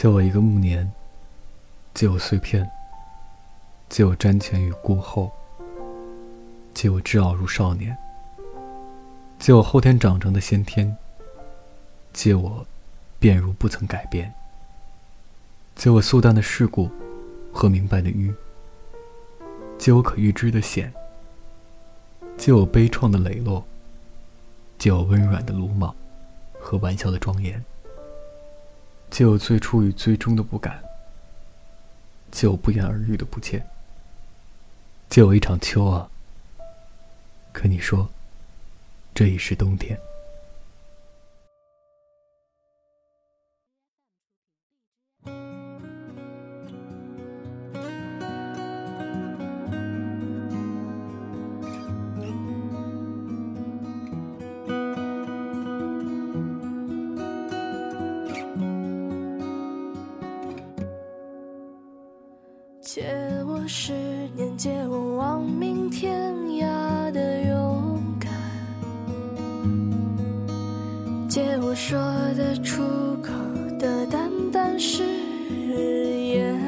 借我一个暮年，借我碎片，借我瞻前与顾后，借我稚傲如少年，借我后天长成的先天，借我变如不曾改变，借我素淡的世故和明白的愚，借我可预知的险，借我悲怆的磊落，借我温软的鲁莽和玩笑的庄严。借我最初与最终的不敢，借我不言而喻的不见，借我一场秋啊！可你说，这已是冬天。借我十年，借我亡命天涯的勇敢，借我说得出口的淡淡誓言，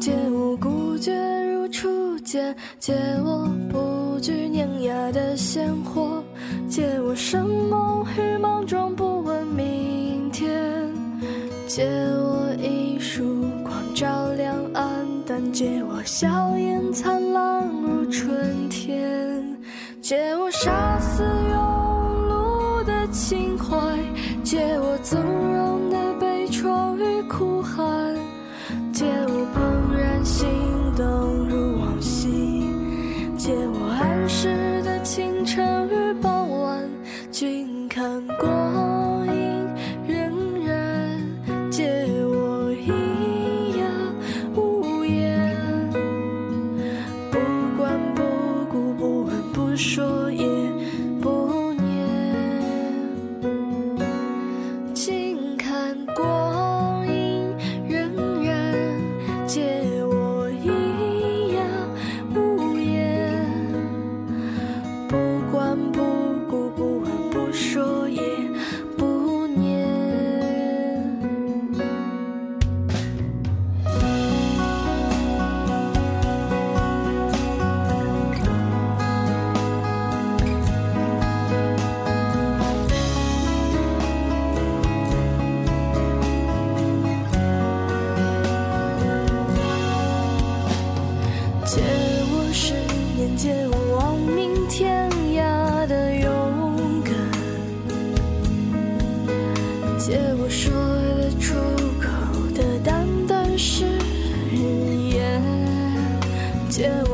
借我孤绝如初见，借我不惧碾压的鲜活，借我生猛与莽撞，不问明天，借我一束照亮。借我笑颜灿烂如春天，借我杀死庸碌的情怀，借我纵容也借我十年借我亡命天涯的勇敢借我说得出口的旦旦誓言借我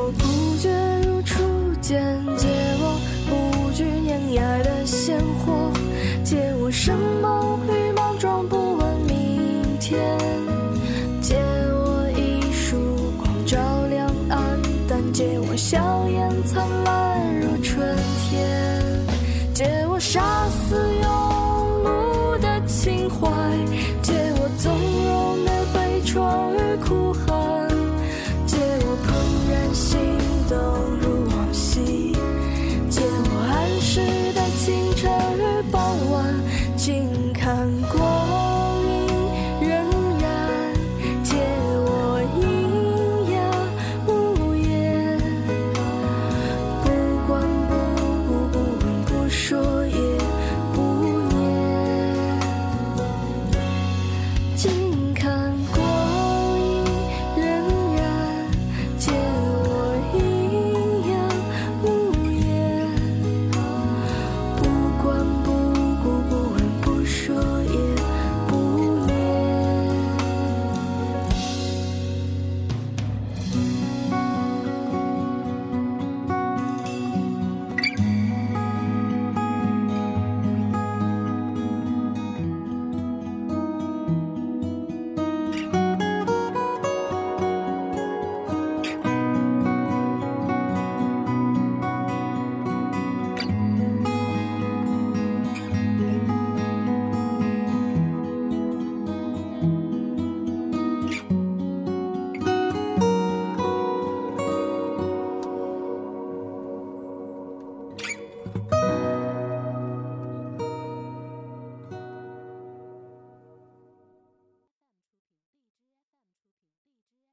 坏